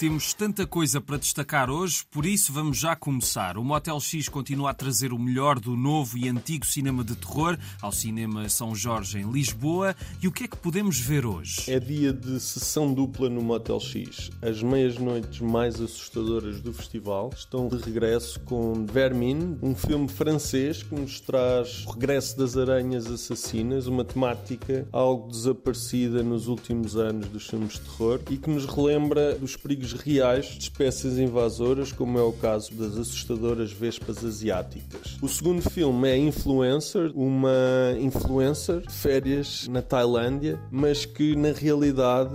Temos tanta coisa para destacar hoje, por isso vamos já começar. O Motel X continua a trazer o melhor do novo e antigo cinema de terror ao Cinema São Jorge em Lisboa. E o que é que podemos ver hoje? É dia de sessão dupla no Motel X. As meias-noites mais assustadoras do festival estão de regresso com Vermin, um filme francês que nos traz o regresso das aranhas assassinas, uma temática algo desaparecida nos últimos anos dos filmes de terror e que nos relembra dos perigos reais de espécies invasoras, como é o caso das assustadoras vespas asiáticas. O segundo filme é Influencer, uma influencer de férias na Tailândia, mas que na realidade,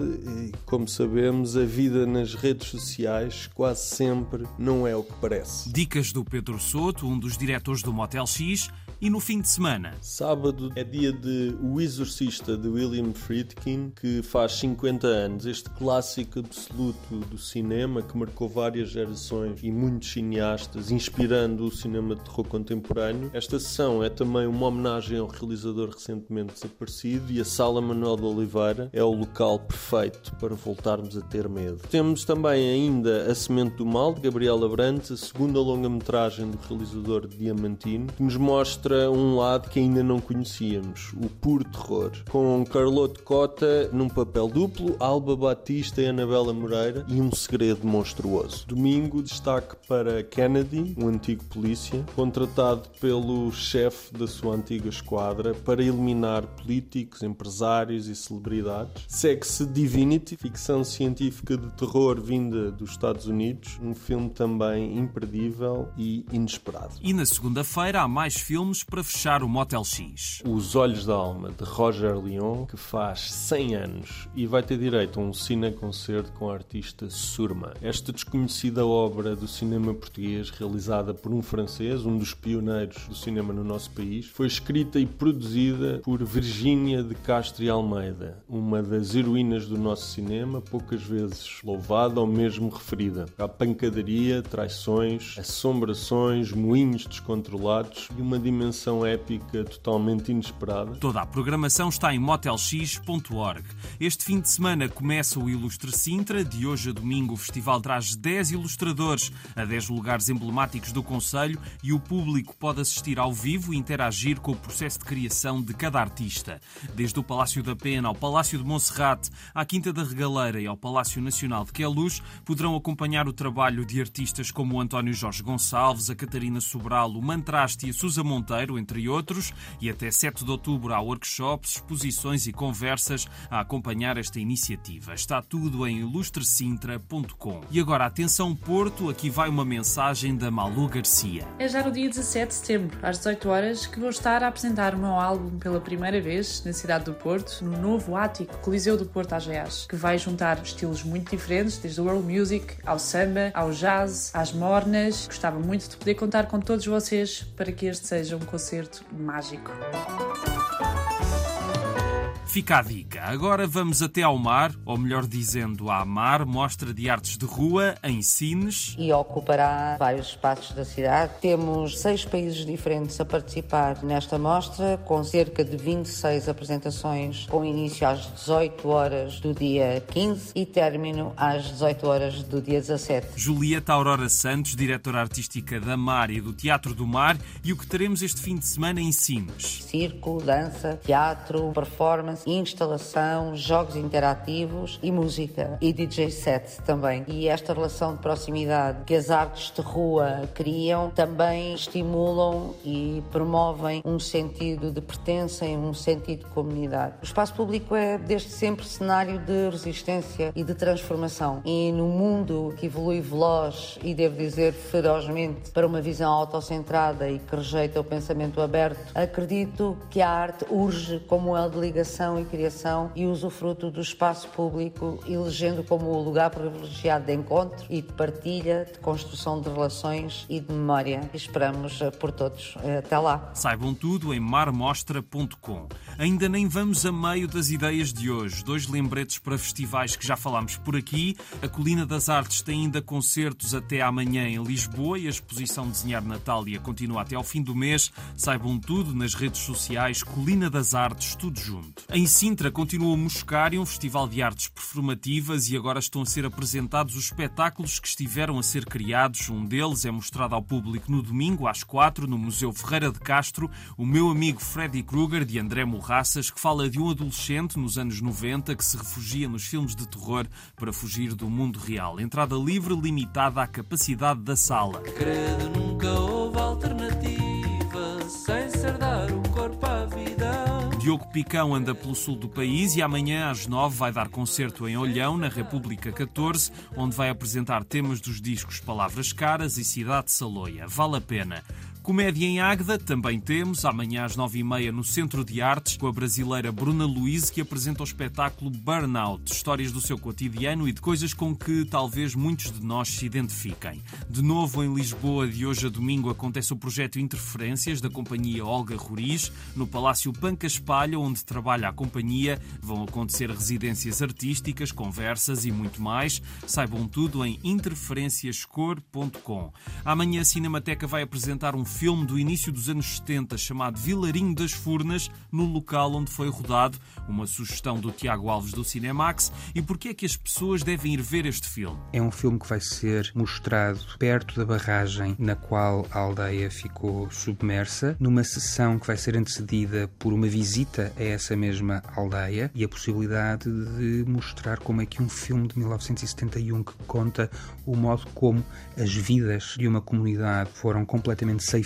como sabemos, a vida nas redes sociais quase sempre não é o que parece. Dicas do Pedro Soto, um dos diretores do Motel X, e no fim de semana? Sábado é dia de O Exorcista de William Friedkin, que faz 50 anos. Este clássico absoluto do cinema que marcou várias gerações e muitos cineastas, inspirando o cinema de terror contemporâneo. Esta sessão é também uma homenagem ao realizador recentemente desaparecido e a Sala Manuel de Oliveira é o local perfeito para voltarmos a ter medo. Temos também ainda A Semente do Mal, de Gabriela Brandt, a segunda longa-metragem do realizador Diamantino, que nos mostra mostra um lado que ainda não conhecíamos, o puro terror, com Carlote Cota num papel duplo, Alba Batista e Anabela Moreira e um segredo monstruoso. Domingo, destaque para Kennedy, um antigo polícia, contratado pelo chefe da sua antiga esquadra para eliminar políticos, empresários e celebridades. Segue-se Divinity, ficção científica de terror vinda dos Estados Unidos, um filme também imperdível e inesperado. E na segunda-feira há mais filmes para fechar o Motel X. Os Olhos da Alma, de Roger Leon, que faz 100 anos e vai ter direito a um cine-concerto com a artista Surma. Esta desconhecida obra do cinema português, realizada por um francês, um dos pioneiros do cinema no nosso país, foi escrita e produzida por Virgínia de Castro e Almeida, uma das heroínas do nosso cinema, poucas vezes louvada ou mesmo referida. Há pancadaria, traições, assombrações, moinhos descontrolados e uma dimensão dimensão épica totalmente inesperada. Toda a programação está em motelx.org. Este fim de semana começa o Ilustre Sintra. De hoje a domingo, o festival traz 10 ilustradores a 10 lugares emblemáticos do Conselho e o público pode assistir ao vivo e interagir com o processo de criação de cada artista. Desde o Palácio da Pena ao Palácio de Monserrate, à Quinta da Regaleira e ao Palácio Nacional de Queluz, poderão acompanhar o trabalho de artistas como o António Jorge Gonçalves, a Catarina Sobral, o Mantraste e a Susa Monteiro entre outros, e até 7 de outubro há workshops, exposições e conversas a acompanhar esta iniciativa. Está tudo em ilustrecintra.com. E agora, atenção Porto, aqui vai uma mensagem da Malu Garcia. É já no dia 17 de setembro, às 18 horas, que vou estar a apresentar o meu álbum pela primeira vez na cidade do Porto, no novo ático Coliseu do Porto AGAs, que vai juntar estilos muito diferentes, desde o world music ao samba, ao jazz, às mornas. Gostava muito de poder contar com todos vocês para que este seja um concerto mágico. Fica a dica. Agora vamos até ao mar, ou melhor dizendo, à mar, mostra de artes de rua em Sines. E ocupará vários espaços da cidade. Temos seis países diferentes a participar nesta mostra, com cerca de 26 apresentações, com início às 18 horas do dia 15 e término às 18 horas do dia 17. Julieta Aurora Santos, diretora artística da Mar e do Teatro do Mar, e o que teremos este fim de semana em Sines. Circo, dança, teatro, performance instalação, jogos interativos e música e DJ set também. E esta relação de proximidade que as artes de rua criam também estimulam e promovem um sentido de pertença e um sentido de comunidade. O espaço público é desde sempre cenário de resistência e de transformação. E no mundo que evolui veloz e devo dizer ferozmente para uma visão autocentrada e que rejeita o pensamento aberto, acredito que a arte urge como ela de ligação e criação e usufruto do espaço público, elegendo como o lugar privilegiado de encontro e de partilha, de construção de relações e de memória. Esperamos eh, por todos. Eh, até lá. Saibam tudo em marmostra.com. Ainda nem vamos a meio das ideias de hoje. Dois lembretes para festivais que já falámos por aqui. A Colina das Artes tem ainda concertos até amanhã em Lisboa e a exposição Desenhar Natália continua até ao fim do mês. Saibam tudo nas redes sociais Colina das Artes, tudo junto. Em Em Sintra continua o Moscário, um festival de artes performativas, e agora estão a ser apresentados os espetáculos que estiveram a ser criados. Um deles é mostrado ao público no domingo, às quatro, no Museu Ferreira de Castro. O meu amigo Freddy Krueger, de André Morraças, que fala de um adolescente nos anos 90 que se refugia nos filmes de terror para fugir do mundo real. Entrada livre, limitada à capacidade da sala. Credo, Diogo Picão anda pelo sul do país e amanhã às nove vai dar concerto em Olhão, na República 14, onde vai apresentar temas dos discos Palavras Caras e Cidade Saloia. Vale a pena. Comédia em Águeda também temos, amanhã às nove e meia no Centro de Artes, com a brasileira Bruna Luiz, que apresenta o espetáculo Burnout, histórias do seu cotidiano e de coisas com que talvez muitos de nós se identifiquem. De novo em Lisboa, de hoje a domingo, acontece o projeto Interferências, da companhia Olga Roriz, no Palácio Panca Espalha, onde trabalha a companhia. Vão acontecer residências artísticas, conversas e muito mais. Saibam tudo em interferenciascor.com. Amanhã a Cinemateca vai apresentar um filme do início dos anos 70 chamado Vilarinho das Furnas, no local onde foi rodado, uma sugestão do Tiago Alves do Cinemax. E porquê é que as pessoas devem ir ver este filme? É um filme que vai ser mostrado perto da barragem na qual a aldeia ficou submersa, numa sessão que vai ser antecedida por uma visita a essa mesma aldeia e a possibilidade de mostrar como é que um filme de 1971 que conta o modo como as vidas de uma comunidade foram completamente ceifadas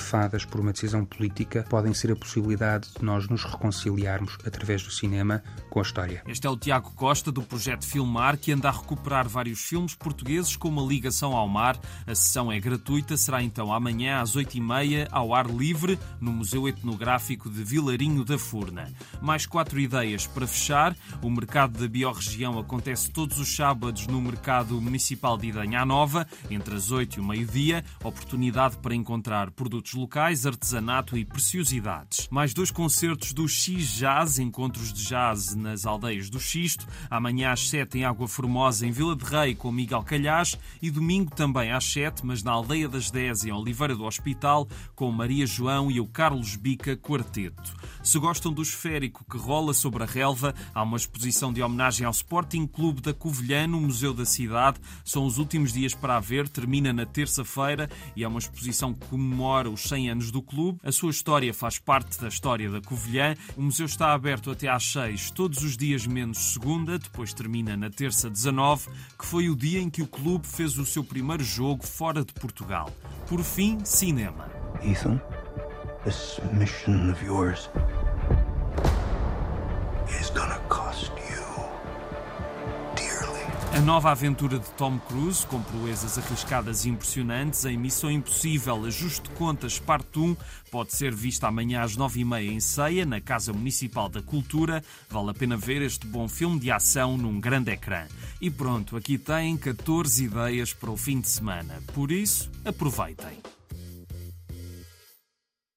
por uma decisão política podem ser a possibilidade de nós nos reconciliarmos através do cinema com a história. Este é o Tiago Costa do projeto Filmar que anda a recuperar vários filmes portugueses com uma ligação ao mar. A sessão é gratuita, será então amanhã às 8h30 ao ar livre no Museu Etnográfico de Vilarinho da Furna. Mais quatro ideias para fechar. O mercado da biorregião acontece todos os sábados no Mercado Municipal de Idanha Nova, entre as 8 e o meio-dia. Oportunidade para encontrar produtos locais, artesanato e preciosidades. Mais dois concertos do X Jazz, encontros de jazz nas aldeias do Xisto. Amanhã às 7 em Água Formosa, em Vila de Rei, com Miguel Calhás. E domingo também às 7, mas na Aldeia das 10, em Oliveira do Hospital, com Maria João e o Carlos Bica Quarteto. Se gostam do esférico que rola sobre a relva, há uma exposição de homenagem ao Sporting Clube da Covilhã no Museu da Cidade. São os últimos dias para a ver, termina na terça-feira e é uma exposição que comemora os 100 anos do clube. A sua história faz parte da história da Covilhã. O museu está aberto até às 6, todos os dias menos segunda, depois termina na terça 19, que foi o dia em que o clube fez o seu primeiro jogo fora de Portugal. Por fim, cinema. Ethan, this mission of yours A nova aventura de Tom Cruise, com proezas arriscadas e impressionantes, em Missão Impossível Ajuste Contas Parte 1, pode ser vista amanhã às 9h30 em Ceia, na Casa Municipal da Cultura. Vale a pena ver este bom filme de ação num grande ecrã. E pronto, aqui têm 14 ideias para o fim de semana. Por isso, aproveitem.